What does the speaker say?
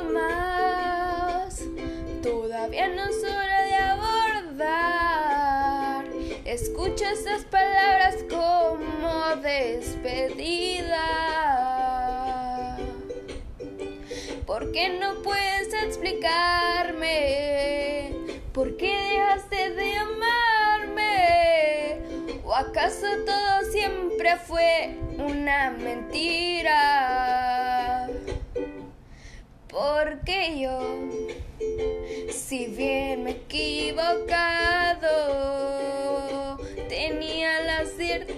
más. Todavía no es hora de abordar. Escucha esas palabras como despedida. ¿Por qué no puedes explicarme? ¿Por qué dejaste de amarme? ¿O acaso todo siempre fue una mentira? porque yo, si bien me he equivocado, tenía la cierta...